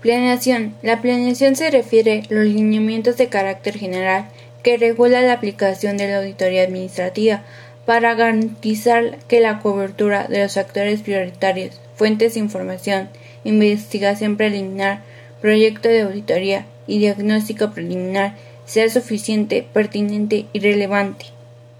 Planeación. La planeación se refiere a los lineamientos de carácter general que regula la aplicación de la auditoría administrativa para garantizar que la cobertura de los factores prioritarios, fuentes de información, investigación preliminar, proyecto de auditoría y diagnóstico preliminar sea suficiente, pertinente y relevante.